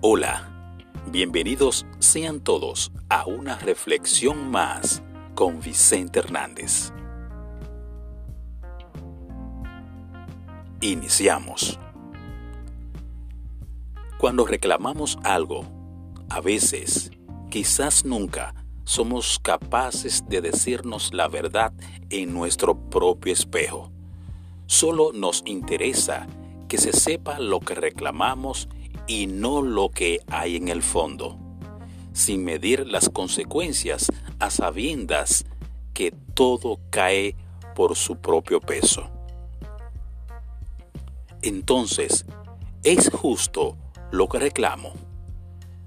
Hola, bienvenidos sean todos a una reflexión más con Vicente Hernández. Iniciamos. Cuando reclamamos algo, a veces, quizás nunca, somos capaces de decirnos la verdad en nuestro propio espejo. Solo nos interesa que se sepa lo que reclamamos y no lo que hay en el fondo, sin medir las consecuencias a sabiendas que todo cae por su propio peso. Entonces, ¿es justo lo que reclamo?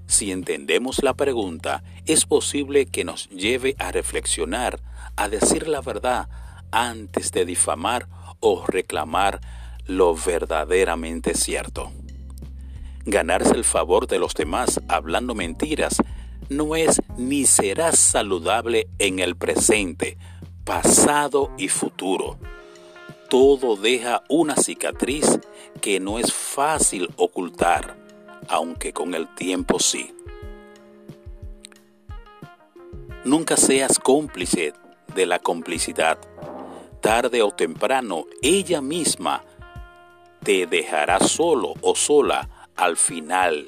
Si entendemos la pregunta, es posible que nos lleve a reflexionar, a decir la verdad antes de difamar o reclamar lo verdaderamente cierto. Ganarse el favor de los demás hablando mentiras no es ni será saludable en el presente, pasado y futuro. Todo deja una cicatriz que no es fácil ocultar aunque con el tiempo sí. Nunca seas cómplice de la complicidad. Tarde o temprano ella misma te dejará solo o sola al final.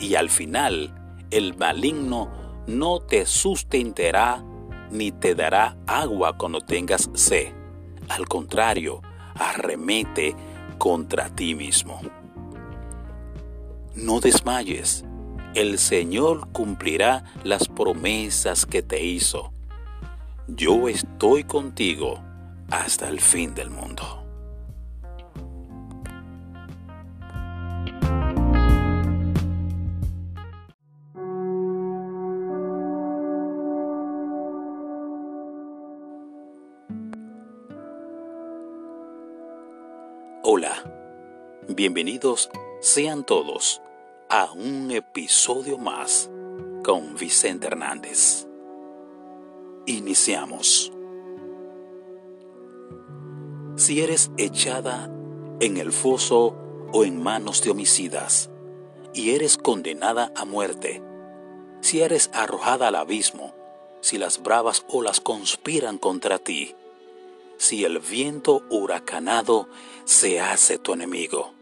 Y al final el maligno no te sustentará ni te dará agua cuando tengas sed. Al contrario, arremete contra ti mismo. No desmayes, el Señor cumplirá las promesas que te hizo. Yo estoy contigo hasta el fin del mundo. Hola, bienvenidos sean todos a un episodio más con Vicente Hernández. Iniciamos. Si eres echada en el foso o en manos de homicidas, y eres condenada a muerte, si eres arrojada al abismo, si las bravas olas conspiran contra ti, si el viento huracanado se hace tu enemigo,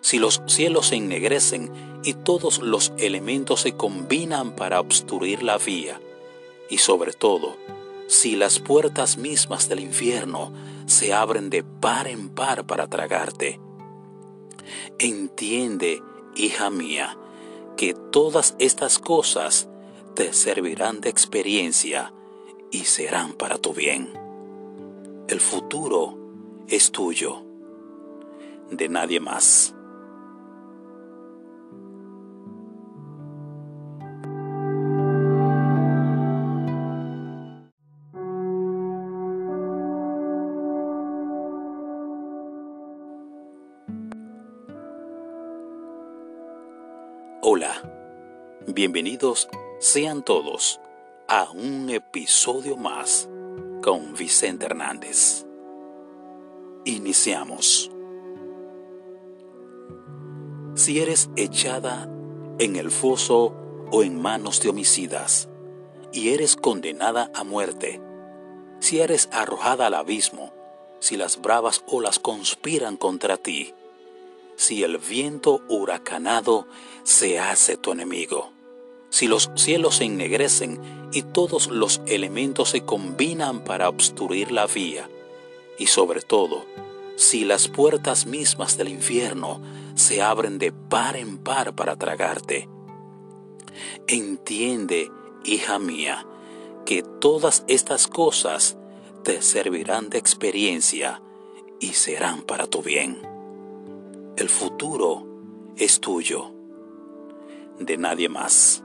si los cielos se ennegrecen y todos los elementos se combinan para obstruir la vía, y sobre todo, si las puertas mismas del infierno se abren de par en par para tragarte. Entiende, hija mía, que todas estas cosas te servirán de experiencia y serán para tu bien. El futuro es tuyo, de nadie más. Hola, bienvenidos sean todos a un episodio más con Vicente Hernández. Iniciamos. Si eres echada en el foso o en manos de homicidas, y eres condenada a muerte, si eres arrojada al abismo, si las bravas olas conspiran contra ti, si el viento huracanado se hace tu enemigo, si los cielos se ennegrecen y todos los elementos se combinan para obstruir la vía, y sobre todo, si las puertas mismas del infierno se abren de par en par para tragarte. Entiende, hija mía, que todas estas cosas te servirán de experiencia y serán para tu bien. El futuro es tuyo, de nadie más.